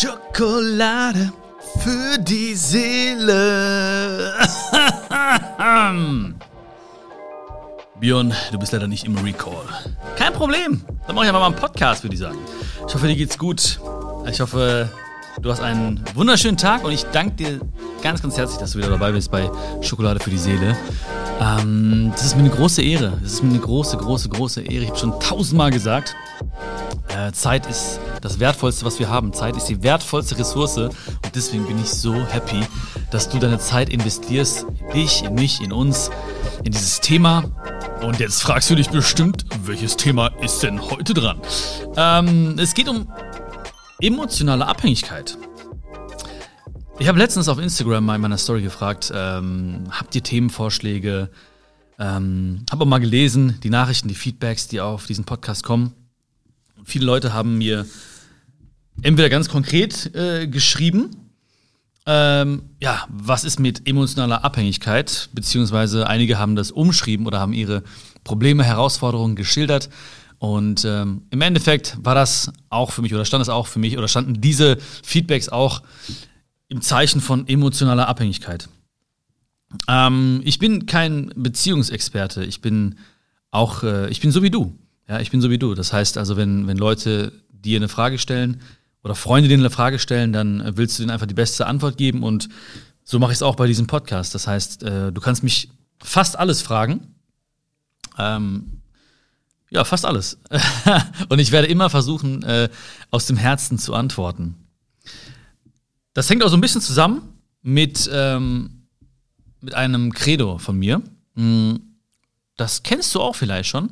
Schokolade für die Seele. Björn, du bist leider nicht im Recall. Kein Problem. Dann mache ich einfach mal einen Podcast, würde ich sagen. Ich hoffe, dir geht's gut. Ich hoffe, du hast einen wunderschönen Tag und ich danke dir ganz, ganz herzlich, dass du wieder dabei bist bei Schokolade für die Seele. Ähm, das ist mir eine große Ehre. Das ist mir eine große, große, große Ehre. Ich habe schon tausendmal gesagt, äh, Zeit ist das Wertvollste, was wir haben. Zeit ist die wertvollste Ressource und deswegen bin ich so happy, dass du deine Zeit investierst in dich, in mich, in uns, in dieses Thema. Und jetzt fragst du dich bestimmt, welches Thema ist denn heute dran? Ähm, es geht um emotionale Abhängigkeit. Ich habe letztens auf Instagram mal in meiner Story gefragt, ähm, habt ihr Themenvorschläge? Ähm, habe auch mal gelesen, die Nachrichten, die Feedbacks, die auf diesen Podcast kommen. Viele Leute haben mir entweder ganz konkret äh, geschrieben, ähm, ja, was ist mit emotionaler Abhängigkeit, beziehungsweise einige haben das umschrieben oder haben ihre Probleme, Herausforderungen geschildert. Und ähm, im Endeffekt war das auch für mich oder stand es auch für mich oder standen diese Feedbacks auch im Zeichen von emotionaler Abhängigkeit. Ähm, ich bin kein Beziehungsexperte. Ich bin auch, äh, ich bin so wie du. Ja, ich bin so wie du. Das heißt also, wenn, wenn Leute dir eine Frage stellen oder Freunde dir eine Frage stellen, dann äh, willst du denen einfach die beste Antwort geben und so mache ich es auch bei diesem Podcast. Das heißt, äh, du kannst mich fast alles fragen. Ähm, ja, fast alles. und ich werde immer versuchen, äh, aus dem Herzen zu antworten. Das hängt auch so ein bisschen zusammen mit, ähm, mit einem Credo von mir. Hm, das kennst du auch vielleicht schon.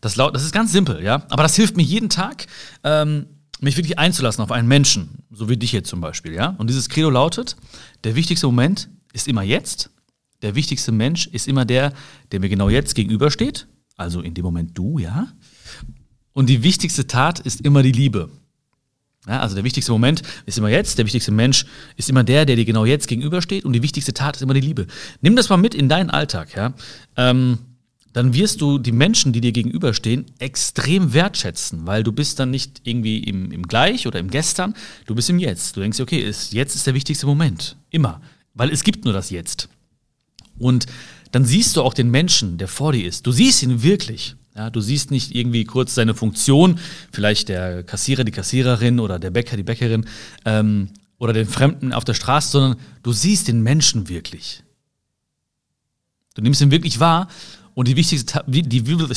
Das, laut, das ist ganz simpel, ja. Aber das hilft mir jeden Tag, ähm, mich wirklich einzulassen auf einen Menschen, so wie dich jetzt zum Beispiel, ja. Und dieses Credo lautet: Der wichtigste Moment ist immer jetzt. Der wichtigste Mensch ist immer der, der mir genau jetzt gegenübersteht. Also in dem Moment du, ja. Und die wichtigste Tat ist immer die Liebe. Ja, also der wichtigste Moment ist immer jetzt, der wichtigste Mensch ist immer der, der dir genau jetzt gegenübersteht und die wichtigste Tat ist immer die Liebe. Nimm das mal mit in deinen Alltag, ja. Ähm, dann wirst du die Menschen, die dir gegenüberstehen, extrem wertschätzen, weil du bist dann nicht irgendwie im, im Gleich oder im Gestern, du bist im Jetzt. Du denkst, okay, ist, jetzt ist der wichtigste Moment. Immer. Weil es gibt nur das Jetzt. Und dann siehst du auch den Menschen, der vor dir ist. Du siehst ihn wirklich. Ja, du siehst nicht irgendwie kurz seine Funktion, vielleicht der Kassierer, die Kassiererin oder der Bäcker, die Bäckerin ähm, oder den Fremden auf der Straße, sondern du siehst den Menschen wirklich. Du nimmst ihn wirklich wahr und die wichtigste, die, die, und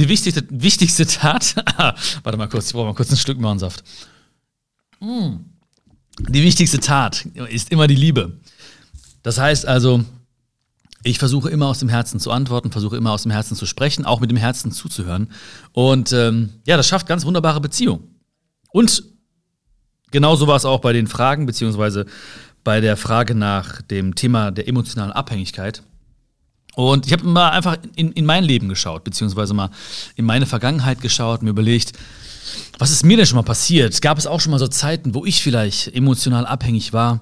die wichtigste, wichtigste Tat, warte mal kurz, ich brauche mal kurz ein Stück Möhrensaft. Mm. Die wichtigste Tat ist immer die Liebe. Das heißt also, ich versuche immer aus dem Herzen zu antworten, versuche immer aus dem Herzen zu sprechen, auch mit dem Herzen zuzuhören. Und ähm, ja, das schafft ganz wunderbare Beziehungen. Und genauso war es auch bei den Fragen, beziehungsweise bei der Frage nach dem Thema der emotionalen Abhängigkeit. Und ich habe mal einfach in, in mein Leben geschaut, beziehungsweise mal in meine Vergangenheit geschaut, mir überlegt, was ist mir denn schon mal passiert? Gab es auch schon mal so Zeiten, wo ich vielleicht emotional abhängig war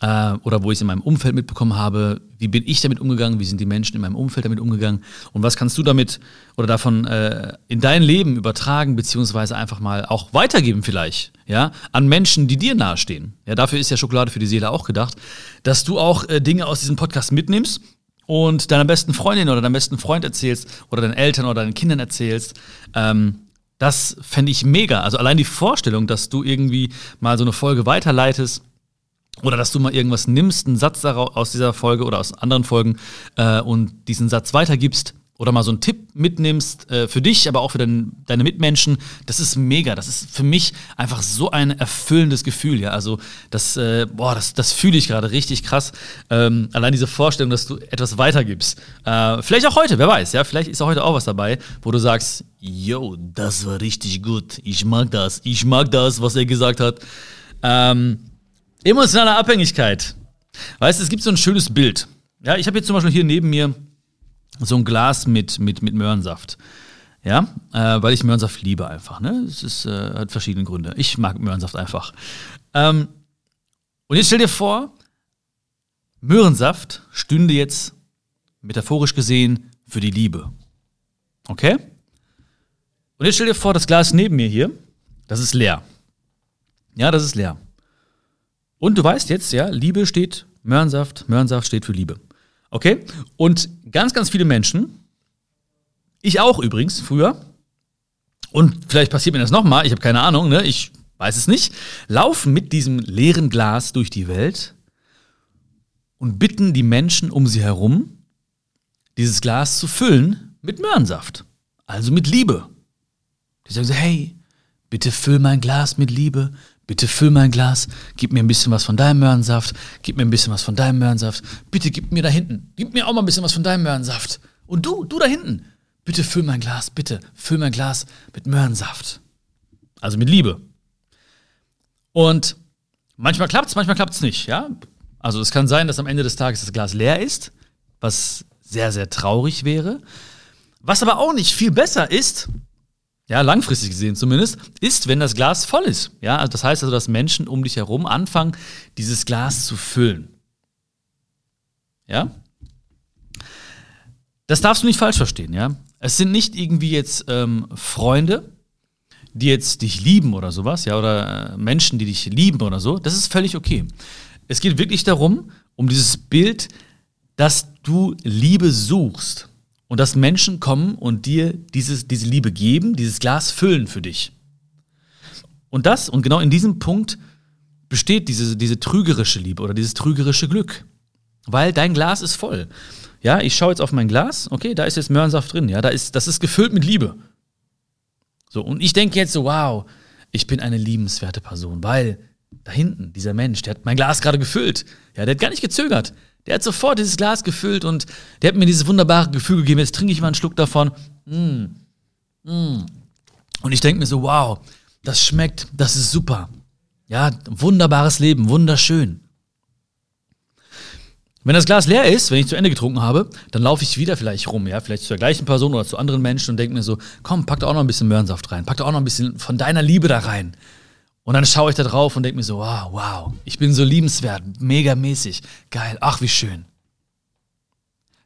äh, oder wo ich es in meinem Umfeld mitbekommen habe? Wie bin ich damit umgegangen? Wie sind die Menschen in meinem Umfeld damit umgegangen? Und was kannst du damit oder davon äh, in dein Leben übertragen, beziehungsweise einfach mal auch weitergeben vielleicht, ja, an Menschen, die dir nahestehen? Ja, dafür ist ja Schokolade für die Seele auch gedacht, dass du auch äh, Dinge aus diesem Podcast mitnimmst und deiner besten Freundin oder deinem besten Freund erzählst oder deinen Eltern oder deinen Kindern erzählst, ähm, das fände ich mega. Also allein die Vorstellung, dass du irgendwie mal so eine Folge weiterleitest oder dass du mal irgendwas nimmst, einen Satz aus dieser Folge oder aus anderen Folgen äh, und diesen Satz weitergibst, oder mal so einen Tipp mitnimmst äh, für dich, aber auch für dein, deine Mitmenschen, das ist mega. Das ist für mich einfach so ein erfüllendes Gefühl, ja. Also das, äh, boah, das, das fühle ich gerade richtig krass. Ähm, allein diese Vorstellung, dass du etwas weitergibst. Äh, vielleicht auch heute, wer weiß, ja. Vielleicht ist auch heute auch was dabei, wo du sagst, yo, das war richtig gut. Ich mag das. Ich mag das, was er gesagt hat. Ähm, emotionale Abhängigkeit. Weißt du, es gibt so ein schönes Bild. Ja, ich habe jetzt zum Beispiel hier neben mir so ein Glas mit, mit, mit Möhrensaft. Ja, äh, weil ich Möhrensaft liebe einfach. Ne? Es ist, äh, hat verschiedene Gründe. Ich mag Möhrensaft einfach. Ähm, und jetzt stell dir vor, Möhrensaft stünde jetzt metaphorisch gesehen für die Liebe. Okay? Und jetzt stell dir vor, das Glas neben mir hier, das ist leer. Ja, das ist leer. Und du weißt jetzt, ja, Liebe steht, Möhrensaft, Möhrensaft steht für Liebe. Okay? Und ganz, ganz viele Menschen, ich auch übrigens früher, und vielleicht passiert mir das nochmal, ich habe keine Ahnung, ne? ich weiß es nicht, laufen mit diesem leeren Glas durch die Welt und bitten die Menschen um sie herum, dieses Glas zu füllen mit Möhrensaft, also mit Liebe. Die sagen so, hey, bitte füll mein Glas mit Liebe, bitte füll mein Glas, gib mir ein bisschen was von deinem Möhrensaft, gib mir ein bisschen was von deinem Möhrensaft, bitte gib mir da hinten, gib mir auch mal ein bisschen was von deinem Möhrensaft. Und du, du da hinten, bitte füll mein Glas, bitte füll mein Glas mit Möhrensaft. Also mit Liebe. Und manchmal klappt es, manchmal klappt es nicht, ja. Also es kann sein, dass am Ende des Tages das Glas leer ist, was sehr, sehr traurig wäre. Was aber auch nicht viel besser ist, ja, langfristig gesehen zumindest, ist, wenn das Glas voll ist. Ja, also das heißt also, dass Menschen um dich herum anfangen, dieses Glas zu füllen. Ja? Das darfst du nicht falsch verstehen, ja? Es sind nicht irgendwie jetzt ähm, Freunde, die jetzt dich lieben oder sowas, ja, oder äh, Menschen, die dich lieben oder so. Das ist völlig okay. Es geht wirklich darum, um dieses Bild, dass du Liebe suchst und dass Menschen kommen und dir dieses, diese Liebe geben, dieses Glas füllen für dich. Und das, und genau in diesem Punkt besteht diese, diese trügerische Liebe oder dieses trügerische Glück. Weil dein Glas ist voll. Ja, ich schaue jetzt auf mein Glas, okay, da ist jetzt Möhrensaft drin, ja, da ist, das ist gefüllt mit Liebe. So, und ich denke jetzt so, wow, ich bin eine liebenswerte Person, weil da hinten, dieser Mensch, der hat mein Glas gerade gefüllt. Ja, der hat gar nicht gezögert. Der hat sofort dieses Glas gefüllt und der hat mir dieses wunderbare Gefühl gegeben. Jetzt trinke ich mal einen Schluck davon. Mm. Mm. Und ich denke mir so, wow, das schmeckt, das ist super. Ja, wunderbares Leben, wunderschön. Wenn das Glas leer ist, wenn ich zu Ende getrunken habe, dann laufe ich wieder vielleicht rum, ja, vielleicht zu der gleichen Person oder zu anderen Menschen und denke mir so, komm, pack da auch noch ein bisschen Möhrensaft rein, pack da auch noch ein bisschen von deiner Liebe da rein. Und dann schaue ich da drauf und denke mir so, wow, wow, ich bin so liebenswert, mega mäßig, geil, ach wie schön.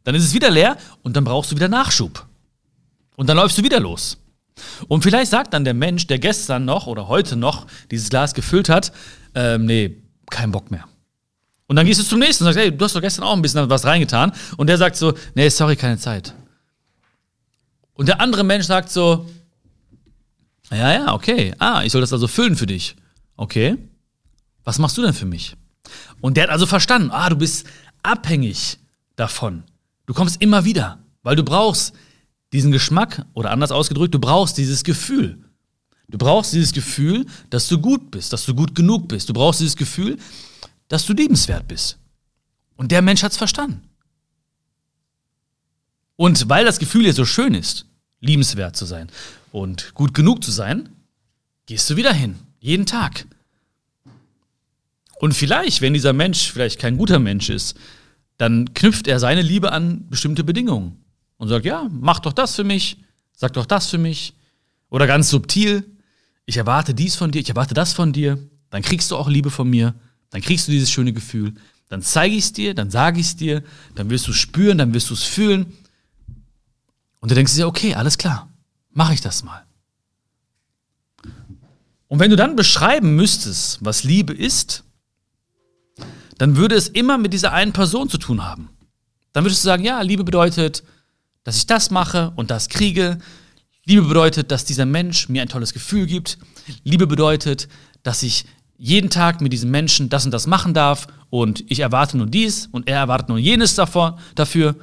Dann ist es wieder leer und dann brauchst du wieder Nachschub. Und dann läufst du wieder los. Und vielleicht sagt dann der Mensch, der gestern noch oder heute noch dieses Glas gefüllt hat, ähm, nee, kein Bock mehr. Und dann gehst du zum nächsten und sagst, hey, du hast doch gestern auch ein bisschen was reingetan. Und der sagt so, nee, sorry, keine Zeit. Und der andere Mensch sagt so, ja, ja, okay. Ah, ich soll das also füllen für dich. Okay. Was machst du denn für mich? Und der hat also verstanden, ah, du bist abhängig davon. Du kommst immer wieder, weil du brauchst diesen Geschmack oder anders ausgedrückt, du brauchst dieses Gefühl. Du brauchst dieses Gefühl, dass du gut bist, dass du gut genug bist. Du brauchst dieses Gefühl, dass du liebenswert bist. Und der Mensch hat es verstanden. Und weil das Gefühl ja so schön ist, liebenswert zu sein und gut genug zu sein, gehst du wieder hin, jeden Tag. Und vielleicht, wenn dieser Mensch vielleicht kein guter Mensch ist, dann knüpft er seine Liebe an bestimmte Bedingungen und sagt, ja, mach doch das für mich, sag doch das für mich. Oder ganz subtil, ich erwarte dies von dir, ich erwarte das von dir, dann kriegst du auch Liebe von mir. Dann kriegst du dieses schöne Gefühl. Dann zeige ich es dir, dann sage ich es dir, dann wirst du es spüren, dann wirst du es fühlen. Und du denkst dir, okay, alles klar, mache ich das mal. Und wenn du dann beschreiben müsstest, was Liebe ist, dann würde es immer mit dieser einen Person zu tun haben. Dann würdest du sagen, ja, Liebe bedeutet, dass ich das mache und das kriege. Liebe bedeutet, dass dieser Mensch mir ein tolles Gefühl gibt. Liebe bedeutet, dass ich jeden Tag mit diesem Menschen das und das machen darf und ich erwarte nur dies und er erwartet nur jenes davor, dafür.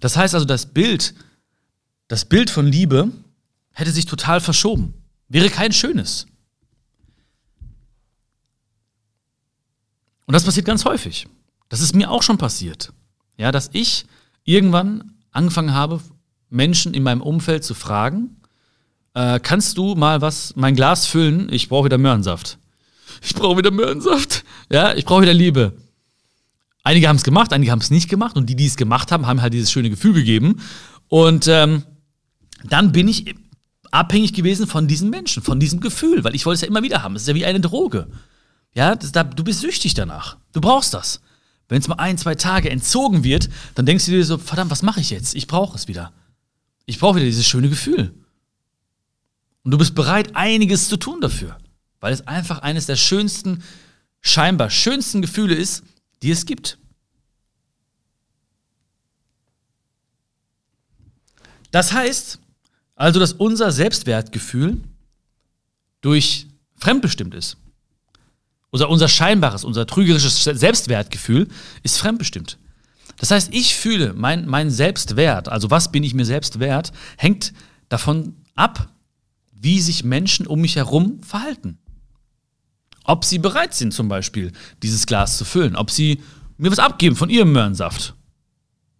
Das heißt also, das Bild, das Bild von Liebe hätte sich total verschoben. Wäre kein schönes. Und das passiert ganz häufig. Das ist mir auch schon passiert. Ja, dass ich irgendwann angefangen habe, Menschen in meinem Umfeld zu fragen, äh, kannst du mal was, mein Glas füllen? Ich brauche wieder Möhrensaft ich brauche wieder Möhrensaft. Ja, ich brauche wieder Liebe. Einige haben es gemacht, einige haben es nicht gemacht und die, die es gemacht haben, haben halt dieses schöne Gefühl gegeben. Und ähm, dann bin ich abhängig gewesen von diesen Menschen, von diesem Gefühl, weil ich wollte es ja immer wieder haben. Es ist ja wie eine Droge. Ja, das, da, du bist süchtig danach. Du brauchst das. Wenn es mal ein, zwei Tage entzogen wird, dann denkst du dir so, verdammt, was mache ich jetzt? Ich brauche es wieder. Ich brauche wieder dieses schöne Gefühl. Und du bist bereit, einiges zu tun dafür. weil es einfach eines der schönsten, scheinbar schönsten Gefühle ist, die es gibt. Das heißt also, dass unser Selbstwertgefühl durch fremdbestimmt ist. Unser, unser scheinbares, unser trügerisches Selbstwertgefühl ist fremdbestimmt. Das heißt, ich fühle, mein, mein Selbstwert, also was bin ich mir selbst wert, hängt davon ab, wie sich Menschen um mich herum verhalten. Ob sie bereit sind, zum Beispiel dieses Glas zu füllen, ob sie mir was abgeben von ihrem Möhrensaft.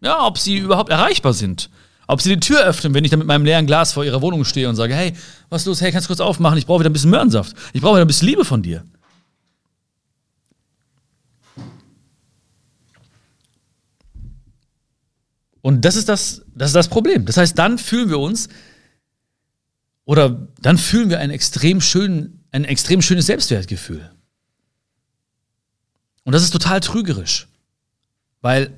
Ja, ob sie überhaupt erreichbar sind. Ob sie die Tür öffnen, wenn ich dann mit meinem leeren Glas vor ihrer Wohnung stehe und sage, hey, was ist los? Hey, kannst du kurz aufmachen? Ich brauche wieder ein bisschen Möhrensaft. Ich brauche wieder ein bisschen Liebe von dir. Und das ist das, das ist das Problem. Das heißt, dann fühlen wir uns oder dann fühlen wir ein extrem, schön, ein extrem schönes Selbstwertgefühl. Und das ist total trügerisch. Weil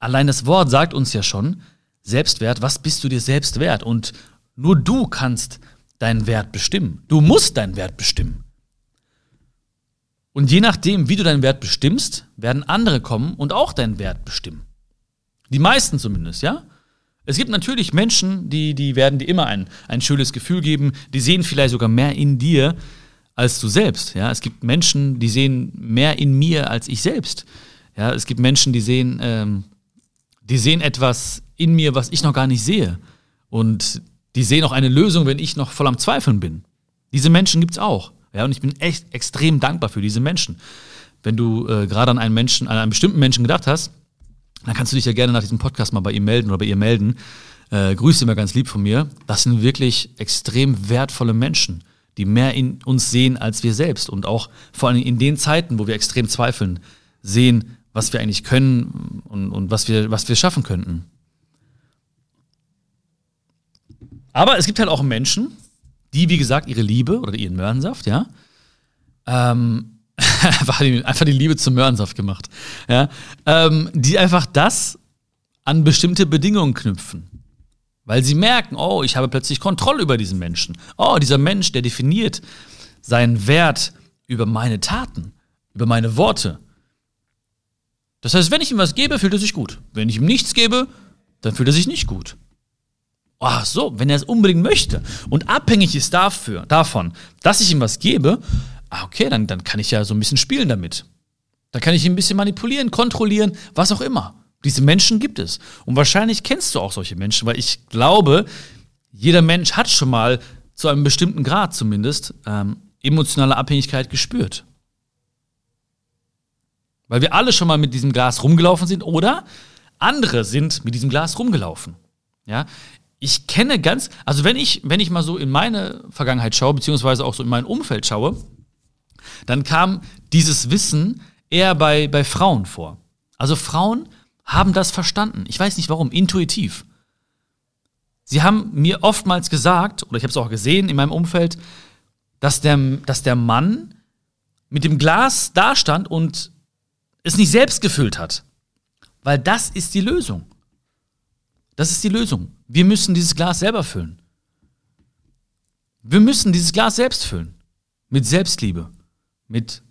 allein das Wort sagt uns ja schon, Selbstwert, was bist du dir selbst wert? Und nur du kannst deinen Wert bestimmen. Du musst deinen Wert bestimmen. Und je nachdem, wie du deinen Wert bestimmst, werden andere kommen und auch deinen Wert bestimmen. Die meisten zumindest, ja? Es gibt natürlich Menschen, die, die werden dir immer ein, ein schönes Gefühl geben, die sehen vielleicht sogar mehr in dir als du selbst. Ja? Es gibt Menschen, die sehen mehr in mir als ich selbst. Ja? Es gibt Menschen, die sehen, ähm, die sehen etwas in mir, was ich noch gar nicht sehe. Und die sehen auch eine Lösung, wenn ich noch voll am Zweifeln bin. Diese Menschen gibt es auch. Ja, und ich bin echt extrem dankbar für diese Menschen. Wenn du äh, gerade an einen Menschen, an einen bestimmten Menschen gedacht hast, dann kannst du dich ja gerne nach diesem Podcast mal bei ihm melden oder bei ihr melden. Äh, grüße immer ganz lieb von mir. Das sind wirklich extrem wertvolle Menschen, die mehr in uns sehen als wir selbst und auch vor allem in den Zeiten, wo wir extrem zweifeln, sehen, was wir eigentlich können und, und was, wir, was wir schaffen könnten. Aber es gibt halt auch Menschen, die, wie gesagt, ihre Liebe oder ihren Möhrensaft, ja, ähm, einfach, die, einfach die Liebe zum Möhrensaft gemacht. Ja? Ähm, die einfach das an bestimmte Bedingungen knüpfen. Weil sie merken, oh, ich habe plötzlich Kontrolle über diesen Menschen. Oh, dieser Mensch, der definiert seinen Wert über meine Taten, über meine Worte. Das heißt, wenn ich ihm was gebe, fühlt er sich gut. Wenn ich ihm nichts gebe, dann fühlt er sich nicht gut. Ach so, wenn er es unbedingt möchte und abhängig ist dafür, davon, dass ich ihm was gebe, ah, okay, dann, dann kann ich ja so ein bisschen spielen damit. Dann kann ich ihn ein bisschen manipulieren, kontrollieren, was auch immer. Diese Menschen gibt es. Und wahrscheinlich kennst du auch solche Menschen, weil ich glaube, jeder Mensch hat schon mal zu einem bestimmten Grad zumindest ähm, emotionale Abhängigkeit gespürt. Weil wir alle schon mal mit diesem Glas rumgelaufen sind oder andere sind mit diesem Glas rumgelaufen. Ja, ich kenne ganz, also wenn ich, wenn ich mal so in meine Vergangenheit schaue, beziehungsweise auch so in mein Umfeld schaue, dann kam dieses Wissen eher bei, bei Frauen vor. Also Frauen haben das verstanden. Ich weiß nicht warum, intuitiv. Sie haben mir oftmals gesagt, oder ich habe es auch gesehen in meinem Umfeld, dass der, dass der Mann mit dem Glas dastand und es nicht selbst gefüllt hat. Weil das ist die Lösung. Das ist die Lösung. Wir müssen dieses Glas selber füllen. Wir müssen dieses Glas selbst füllen. Mit Selbstliebe mit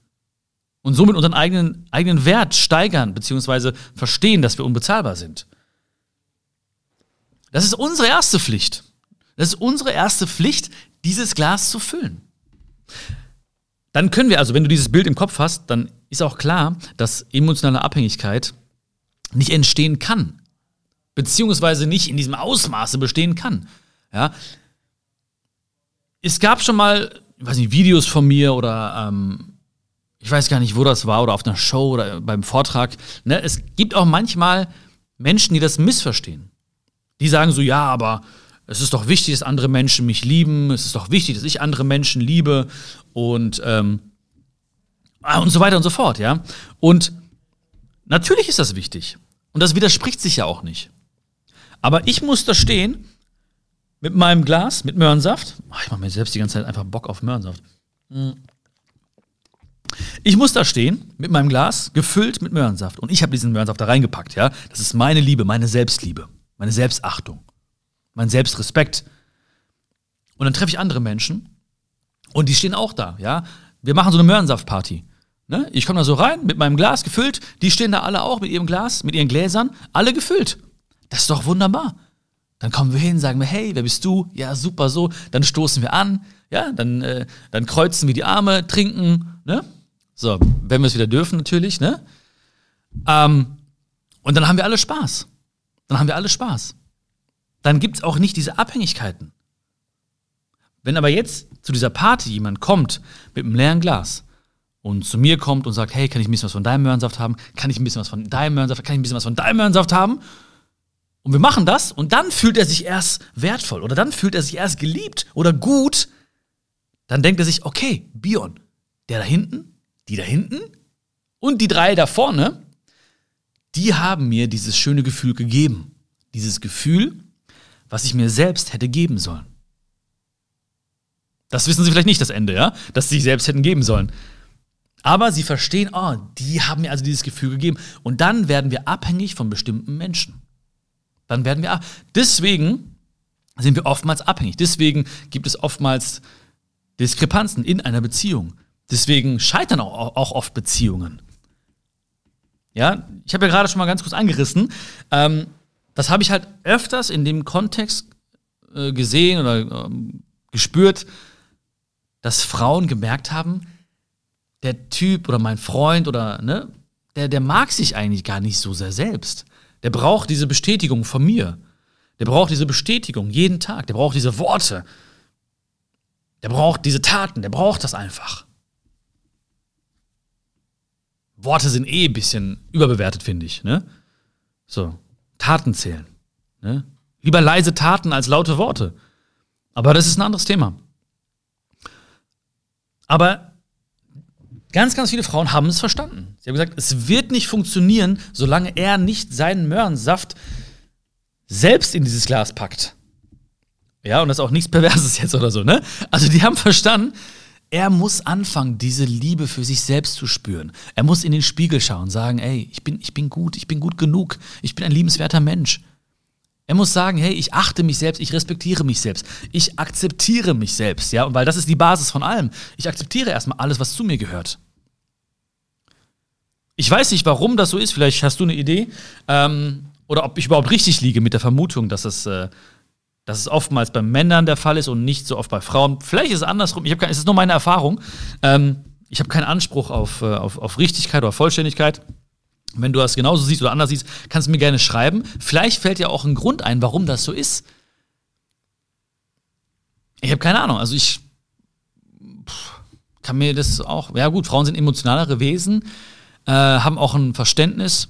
und somit unseren eigenen, eigenen Wert steigern, beziehungsweise verstehen, dass wir unbezahlbar sind. Das ist unsere erste Pflicht. Das ist unsere erste Pflicht, dieses Glas zu füllen. Dann können wir also, wenn du dieses Bild im Kopf hast, dann ist auch klar, dass emotionale Abhängigkeit nicht entstehen kann. Beziehungsweise nicht in diesem Ausmaße bestehen kann. Ja. Es gab schon mal weiß nicht, Videos von mir oder ähm, ich weiß gar nicht, wo das war oder auf einer Show oder beim Vortrag. Ne? Es gibt auch manchmal Menschen, die das missverstehen. Die sagen so, ja, aber es ist doch wichtig, dass andere Menschen mich lieben. Es ist doch wichtig, dass ich andere Menschen liebe und ähm, ah, und so weiter und so fort, ja. Und natürlich ist das wichtig und das widerspricht sich ja auch nicht. Aber ich muss da stehen mit meinem Glas, mit Möhrensaft. Ach, ich mache mir selbst die ganze Zeit einfach Bock auf Möhrensaft. Hm. Ich muss da stehen mit meinem Glas, gefüllt mit Möhrensaft. Und ich habe diesen Möhrensaft da reingepackt, ja. Das ist meine Liebe, meine Selbstliebe, meine Selbstachtung, mein Selbstrespekt. Und dann treffe ich andere Menschen Und die stehen auch da, ja. Wir machen so eine Möhrensaftparty. Ne? Ich komme da so rein mit meinem Glas gefüllt. Die stehen da alle auch mit ihrem Glas, mit ihren Gläsern, alle gefüllt. Das ist doch wunderbar. Dann kommen wir hin, sagen wir, hey, wer bist du? Ja, super so. Dann stoßen wir an, ja, dann, äh, dann kreuzen wir die Arme, trinken, ne? So, wenn wir es wieder dürfen, natürlich, ne? Ähm, und dann haben wir alle Spaß. Dann haben wir alle Spaß. Dann gibt es auch nicht diese Abhängigkeiten. Wenn aber jetzt zu dieser Party jemand kommt mit einem leeren Glas und zu mir kommt und sagt, hey, kann ich ein bisschen was von deinem Möhrensaft haben? Kann ich ein bisschen was von deinem Möhrensaft? Kann ich ein bisschen was von deinem Möhrensaft haben? Und wir machen das und dann fühlt er sich erst wertvoll oder dann fühlt er sich erst geliebt oder gut. Dann denkt er sich, okay, Bion, der da hinten, die da hinten und die drei da vorne, die haben mir dieses schöne Gefühl gegeben. Dieses Gefühl, was ich mir selbst hätte geben sollen. Das wissen sie vielleicht nicht, das Ende, ja? Dass sie sich selbst hätten geben sollen. Aber sie verstehen, oh, die haben mir also dieses Gefühl gegeben. Und dann werden wir abhängig von bestimmten Menschen. Dann werden wir, deswegen sind wir oftmals abhängig. Deswegen gibt es oftmals Diskrepanzen in einer Beziehung. Deswegen scheitern auch, auch oft Beziehungen. Ja, ich habe ja gerade schon mal ganz kurz angerissen. Ähm, das habe ich halt öfters in dem Kontext äh, gesehen oder ähm, gespürt, dass Frauen gemerkt haben, der Typ oder mein Freund oder ne, der, der mag sich eigentlich gar nicht so sehr selbst. Der braucht diese Bestätigung von mir. Der braucht diese Bestätigung jeden Tag. Der braucht diese Worte. Der braucht diese Taten. Der braucht das einfach. Worte sind eh ein bisschen überbewertet, finde ich. Ne? So, Taten zählen. Ne? Lieber leise Taten als laute Worte. Aber das ist ein anderes Thema. Aber ganz, ganz viele Frauen haben es verstanden. Sie haben gesagt, es wird nicht funktionieren, solange er nicht seinen Möhrensaft selbst in dieses Glas packt. Ja, und das ist auch nichts Perverses jetzt oder so, ne? Also die haben verstanden, er muss anfangen, diese Liebe für sich selbst zu spüren. Er muss in den Spiegel schauen sagen, ey, ich bin, ich bin gut, ich bin gut genug, ich bin ein liebenswerter Mensch. Er muss sagen, hey, ich achte mich selbst, ich respektiere mich selbst, ich akzeptiere mich selbst, ja, weil das ist die Basis von allem. Ich akzeptiere erstmal alles, was zu mir gehört. Ich weiß nicht, warum das so ist, vielleicht hast du eine Idee, ähm, oder ob ich überhaupt richtig liege mit der Vermutung, dass es äh, dass es oftmals bei Männern der Fall ist und nicht so oft bei Frauen. Vielleicht ist es andersrum. Ich keine, es ist nur meine Erfahrung. Ähm, ich habe keinen Anspruch auf, äh, auf, auf Richtigkeit oder Vollständigkeit. Wenn du das genauso siehst oder anders siehst, kannst du mir gerne schreiben. Vielleicht fällt dir auch ein Grund ein, warum das so ist. Ich habe keine Ahnung. Also ich kann mir das auch. Ja gut, Frauen sind emotionalere Wesen, äh, haben auch ein Verständnis,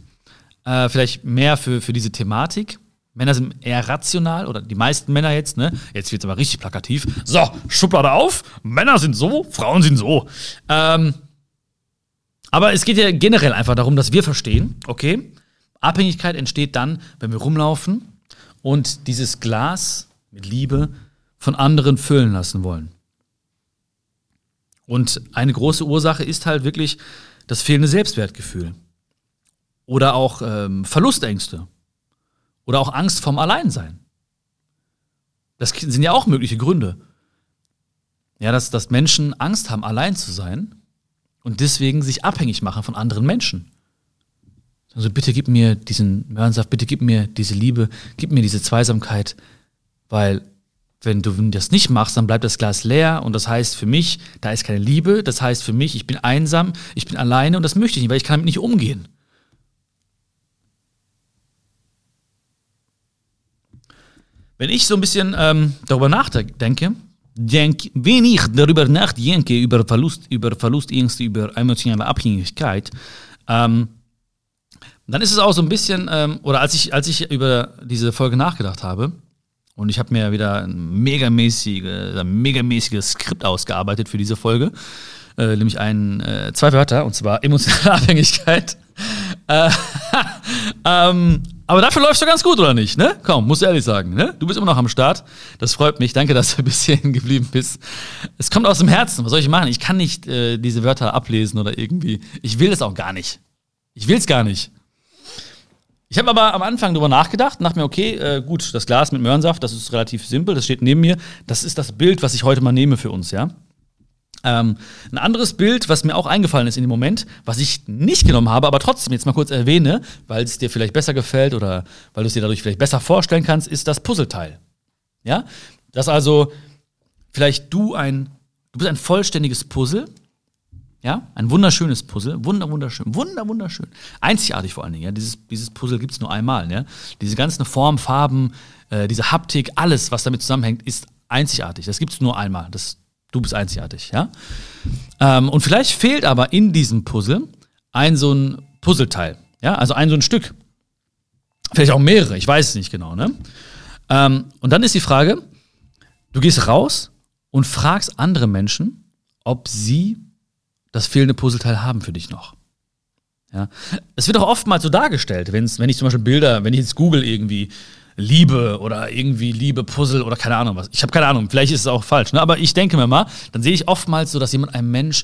äh, vielleicht mehr für, für diese Thematik. Männer sind eher rational oder die meisten Männer jetzt, ne? Jetzt wird es aber richtig plakativ. So, Schublade auf. Männer sind so, Frauen sind so. Ähm, aber es geht ja generell einfach darum, dass wir verstehen, okay, Abhängigkeit entsteht dann, wenn wir rumlaufen und dieses Glas mit Liebe von anderen füllen lassen wollen. Und eine große Ursache ist halt wirklich das fehlende Selbstwertgefühl. Oder auch ähm, Verlustängste. Oder auch Angst vom Alleinsein. Das sind ja auch mögliche Gründe. Ja, dass, dass Menschen Angst haben, allein zu sein und deswegen sich abhängig machen von anderen Menschen. Also bitte gib mir diesen Möhrensaft, bitte gib mir diese Liebe, gib mir diese Zweisamkeit, weil wenn du das nicht machst, dann bleibt das Glas leer und das heißt für mich, da ist keine Liebe, das heißt für mich, ich bin einsam, ich bin alleine und das möchte ich nicht, weil ich kann damit nicht umgehen. Wenn ich so ein bisschen ähm, darüber nachdenke, denk, wenn ich darüber nachdenke, über Verlust, über Verlustängste, über emotionale Abhängigkeit, ähm, dann ist es auch so ein bisschen, ähm, oder als ich, als ich über diese Folge nachgedacht habe, und ich habe mir wieder ein megamäßige, ein megamäßiges Skript ausgearbeitet für diese Folge, äh, nämlich ein, äh, zwei Wörter, und zwar emotionale Abhängigkeit. Äh, ähm, aber dafür läufst du ganz gut, oder nicht? Ne? Komm, musst du ehrlich sagen. Ne? Du bist immer noch am Start. Das freut mich. Danke, dass du ein bisschen geblieben bist. Es kommt aus dem Herzen. Was soll ich machen? Ich kann nicht äh, diese Wörter ablesen oder irgendwie. Ich will es auch gar nicht. Ich will es gar nicht. Ich habe aber am Anfang darüber nachgedacht und dachte mir, okay, äh, gut, das Glas mit Möhrensaft, das ist relativ simpel, das steht neben mir. Das ist das Bild, was ich heute mal nehme für uns, ja. Ähm, ein anderes Bild, was mir auch eingefallen ist in dem Moment, was ich nicht genommen habe, aber trotzdem jetzt mal kurz erwähne, weil es dir vielleicht besser gefällt oder weil du es dir dadurch vielleicht besser vorstellen kannst, ist das Puzzleteil. Ja? Dass also vielleicht du ein, du bist ein vollständiges Puzzle, ja, ein wunderschönes Puzzle, wunder, wunderschön, wunder, wunderschön. Einzigartig vor allen Dingen, ja. Dieses, dieses Puzzle gibt es nur einmal, ja. Diese ganzen Formen, Farben, äh, diese Haptik, alles, was damit zusammenhängt, ist einzigartig. Das gibt es nur einmal. Das, du bist einzigartig, ja. Ähm, und vielleicht fehlt aber in diesem Puzzle ein so ein Puzzleteil, ja, also ein so ein Stück. Vielleicht auch mehrere, ich weiß es nicht genau, ne? Ähm, und dann ist die Frage, du gehst raus und fragst andere Menschen, ob sie das fehlende Puzzleteil haben für dich noch. Ja. Es wird auch oftmals so dargestellt, wenn ich zum Beispiel Bilder, wenn ich jetzt Google irgendwie Liebe oder irgendwie Liebe Puzzle oder keine Ahnung was. Ich habe keine Ahnung, vielleicht ist es auch falsch, ne? aber ich denke mir mal, dann sehe ich oftmals so, dass jemand einem Mensch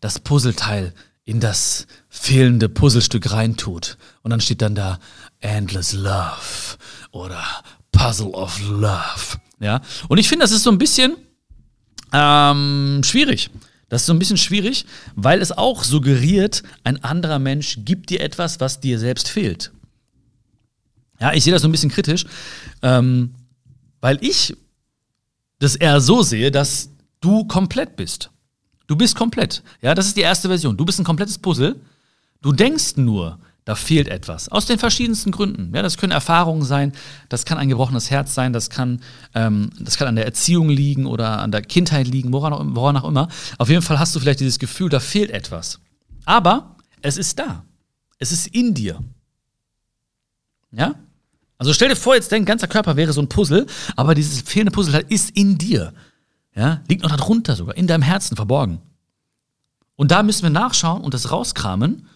das Puzzleteil in das fehlende Puzzlestück reintut. Und dann steht dann da Endless Love oder Puzzle of Love. Ja. Und ich finde, das ist so ein bisschen ähm, schwierig. Das ist so ein bisschen schwierig, weil es auch suggeriert, ein anderer Mensch gibt dir etwas, was dir selbst fehlt. Ja, ich sehe das so ein bisschen kritisch, ähm, weil ich das eher so sehe, dass du komplett bist. Du bist komplett. Ja, das ist die erste Version. Du bist ein komplettes Puzzle. Du denkst nur, da fehlt etwas. Aus den verschiedensten Gründen. Ja, das können Erfahrungen sein, das kann ein gebrochenes Herz sein, das kann, ähm, das kann an der Erziehung liegen oder an der Kindheit liegen, woran, woran auch immer. Auf jeden Fall hast du vielleicht dieses Gefühl, da fehlt etwas. Aber es ist da. Es ist in dir. Ja? Also stell dir vor, jetzt dein ganzer Körper wäre so ein Puzzle, aber dieses fehlende Puzzleteil ist in dir. Ja? Liegt noch darunter sogar, in deinem Herzen verborgen. Und da müssen wir nachschauen und das rauskramen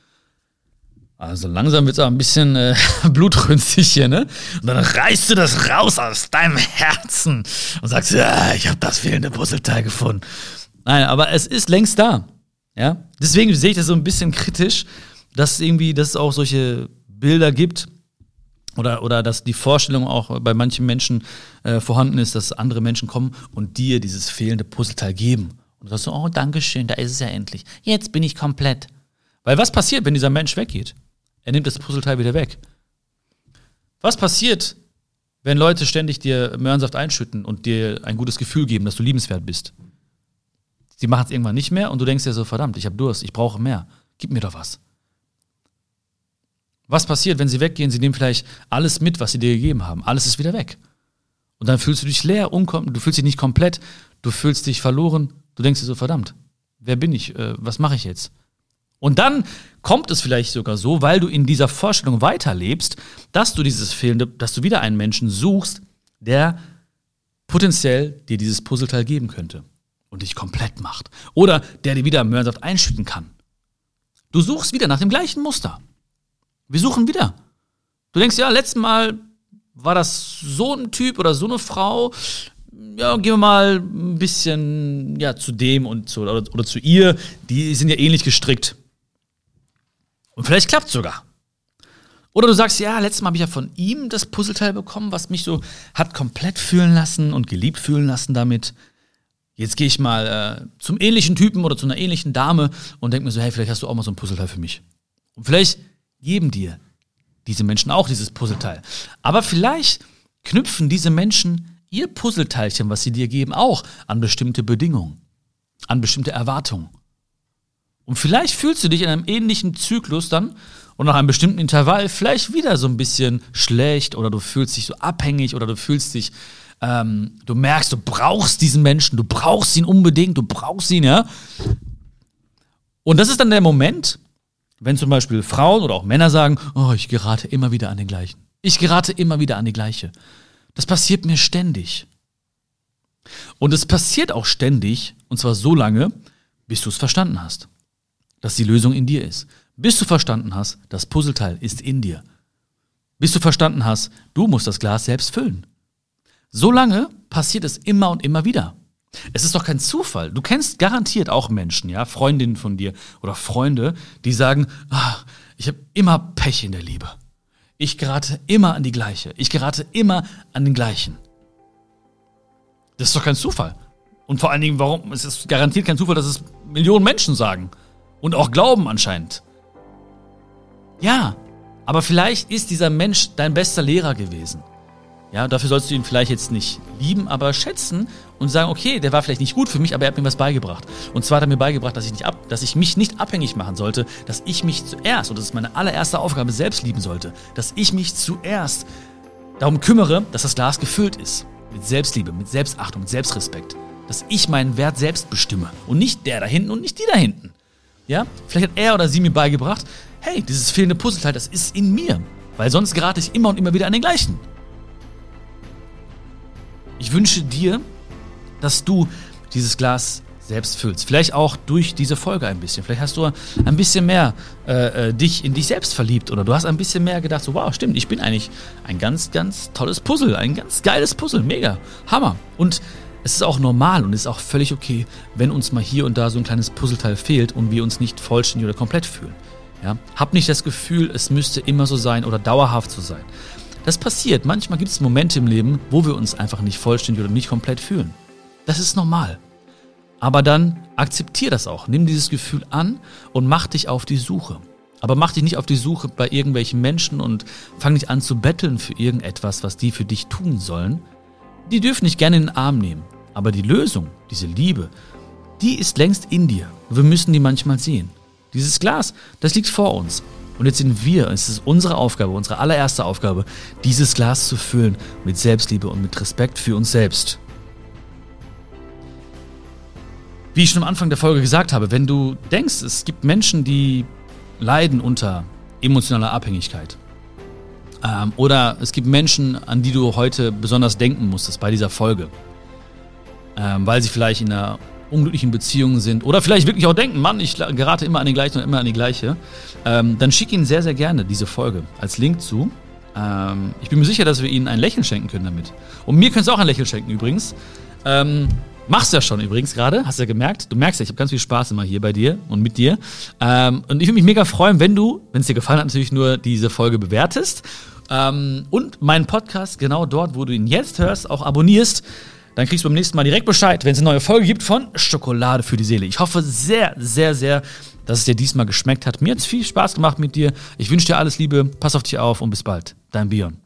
also langsam wird es auch ein bisschen äh, blutrünstig hier, ne? Und dann reißt du das raus aus deinem Herzen und sagst, ja, ich habe das fehlende Puzzleteil gefunden. Nein, aber es ist längst da. Ja? Deswegen sehe ich das so ein bisschen kritisch, dass irgendwie, dass es auch solche Bilder gibt oder, oder dass die Vorstellung auch bei manchen Menschen äh, vorhanden ist, dass andere Menschen kommen und dir dieses fehlende Puzzleteil geben. Und du sagst so, oh, Dankeschön, da ist es ja endlich. Jetzt bin ich komplett. Weil was passiert, wenn dieser Mensch weggeht? Er nimmt das Puzzleteil wieder weg. Was passiert, wenn Leute ständig dir Möhrensaft einschütten und dir ein gutes Gefühl geben, dass du liebenswert bist? Sie machen es irgendwann nicht mehr und du denkst dir so, verdammt, ich habe Durst, ich brauche mehr. Gib mir doch was. Was passiert, wenn sie weggehen? Sie nehmen vielleicht alles mit, was sie dir gegeben haben. Alles ist wieder weg. Und dann fühlst du dich leer, du fühlst dich nicht komplett, du fühlst dich verloren. Du denkst dir so, verdammt, wer bin ich? Äh, was mache ich jetzt? Und dann kommt es vielleicht sogar so, weil du in dieser Vorstellung weiterlebst, dass du dieses fehlende, dass du wieder einen Menschen suchst, der potenziell dir dieses Puzzleteil geben könnte und dich komplett macht. Oder der dir wieder Möhrensaft einschütten kann. Du suchst wieder nach dem gleichen Muster. Wir suchen wieder. Du denkst, ja, letztes Mal war das so ein Typ oder so eine Frau. Ja, gehen wir mal ein bisschen ja, zu dem und zu, oder, oder zu ihr. Die sind ja ähnlich gestrickt. Und vielleicht klappt es sogar. Oder du sagst, ja, letztes Mal habe ich ja von ihm das Puzzleteil bekommen, was mich so hat komplett fühlen lassen und geliebt fühlen lassen damit. Jetzt gehe ich mal äh, zum ähnlichen Typen oder zu einer ähnlichen Dame und denke mir so, hey, vielleicht hast du auch mal so ein Puzzleteil für mich. Und vielleicht geben dir diese Menschen auch dieses Puzzleteil. Aber vielleicht knüpfen diese Menschen ihr Puzzleteilchen, was sie dir geben, auch an bestimmte Bedingungen, an bestimmte Erwartungen. Und vielleicht fühlst du dich in einem ähnlichen Zyklus dann und nach einem bestimmten Intervall vielleicht wieder so ein bisschen schlecht oder du fühlst dich so abhängig oder du fühlst dich, ähm, du merkst, du brauchst diesen Menschen, du brauchst ihn unbedingt, du brauchst ihn, ja. Und das ist dann der Moment, wenn zum Beispiel Frauen oder auch Männer sagen, oh, ich gerate immer wieder an den gleichen. Ich gerate immer wieder an die gleiche. Das passiert mir ständig. Und es passiert auch ständig, und zwar so lange, bis du es verstanden hast dass die Lösung in dir ist. Bis du verstanden hast, das Puzzleteil ist in dir. Bis du verstanden hast, du musst das Glas selbst füllen. So lange passiert es immer und immer wieder. Es ist doch kein Zufall. Du kennst garantiert auch Menschen, ja, Freundinnen von dir oder Freunde, die sagen, ah, ich habe immer Pech in der Liebe. Ich gerate immer an die gleiche. Ich gerate immer an den gleichen. Das ist doch kein Zufall. Und vor allen Dingen, warum? Es ist garantiert kein Zufall, dass es Millionen Menschen sagen. Und auch glauben anscheinend. Ja, aber vielleicht ist dieser Mensch dein bester Lehrer gewesen. Ja, dafür sollst du ihn vielleicht jetzt nicht lieben, aber schätzen und sagen, okay, der war vielleicht nicht gut für mich, aber er hat mir was beigebracht. Und zwar hat er mir beigebracht, dass ich, nicht ab, dass ich mich nicht abhängig machen sollte, dass ich mich zuerst, und das ist meine allererste Aufgabe, selbst lieben sollte, dass ich mich zuerst darum kümmere, dass das Glas gefüllt ist. Mit Selbstliebe, mit Selbstachtung, mit Selbstrespekt. Dass ich meinen Wert selbst bestimme und nicht der da hinten und nicht die da hinten. Ja, vielleicht hat er oder sie mir beigebracht, hey, dieses fehlende Puzzleteil, das ist in mir. Weil sonst gerate ich immer und immer wieder an den gleichen. Ich wünsche dir, dass du dieses Glas selbst füllst. Vielleicht auch durch diese Folge ein bisschen. Vielleicht hast du ein bisschen mehr äh, äh, dich in dich selbst verliebt oder du hast ein bisschen mehr gedacht, so wow, stimmt, ich bin eigentlich ein ganz, ganz tolles Puzzle, ein ganz geiles Puzzle, mega, Hammer. Und es ist auch normal und ist auch völlig okay, wenn uns mal hier und da so ein kleines Puzzleteil fehlt und wir uns nicht vollständig oder komplett fühlen. Ja? Hab nicht das Gefühl, es müsste immer so sein oder dauerhaft so sein. Das passiert. Manchmal gibt es Momente im Leben, wo wir uns einfach nicht vollständig oder nicht komplett fühlen. Das ist normal. Aber dann akzeptier das auch. Nimm dieses Gefühl an und mach dich auf die Suche. Aber mach dich nicht auf die Suche bei irgendwelchen Menschen und fang nicht an zu betteln für irgendetwas, was die für dich tun sollen. Die dürfen dich gerne in den Arm nehmen. Aber die Lösung, diese Liebe, die ist längst in dir. Wir müssen die manchmal sehen. Dieses Glas, das liegt vor uns. Und jetzt sind wir, es ist unsere Aufgabe, unsere allererste Aufgabe, dieses Glas zu füllen mit Selbstliebe und mit Respekt für uns selbst. Wie ich schon am Anfang der Folge gesagt habe, wenn du denkst, es gibt Menschen, die leiden unter emotionaler Abhängigkeit, ähm, oder es gibt Menschen, an die du heute besonders denken musstest bei dieser Folge, ähm, weil sie vielleicht in einer unglücklichen Beziehungen sind oder vielleicht wirklich auch denken, Mann, ich gerate immer an den gleichen und immer an die gleiche, ähm, dann schick ihnen sehr, sehr gerne diese Folge als Link zu. Ähm, ich bin mir sicher, dass wir ihnen ein Lächeln schenken können damit. Und mir könntest du auch ein Lächeln schenken übrigens. Ähm, machst ja schon übrigens gerade, hast ja gemerkt. Du merkst ja, ich habe ganz viel Spaß immer hier bei dir und mit dir. Ähm, und ich würde mich mega freuen, wenn du, wenn es dir gefallen hat, natürlich nur diese Folge bewertest. Ähm, und meinen Podcast genau dort, wo du ihn jetzt hörst, auch abonnierst. Dann kriegst du beim nächsten Mal direkt Bescheid, wenn es eine neue Folge gibt von Schokolade für die Seele. Ich hoffe sehr, sehr, sehr, dass es dir diesmal geschmeckt hat. Mir hat es viel Spaß gemacht mit dir. Ich wünsche dir alles Liebe, pass auf dich auf und bis bald. Dein Bion.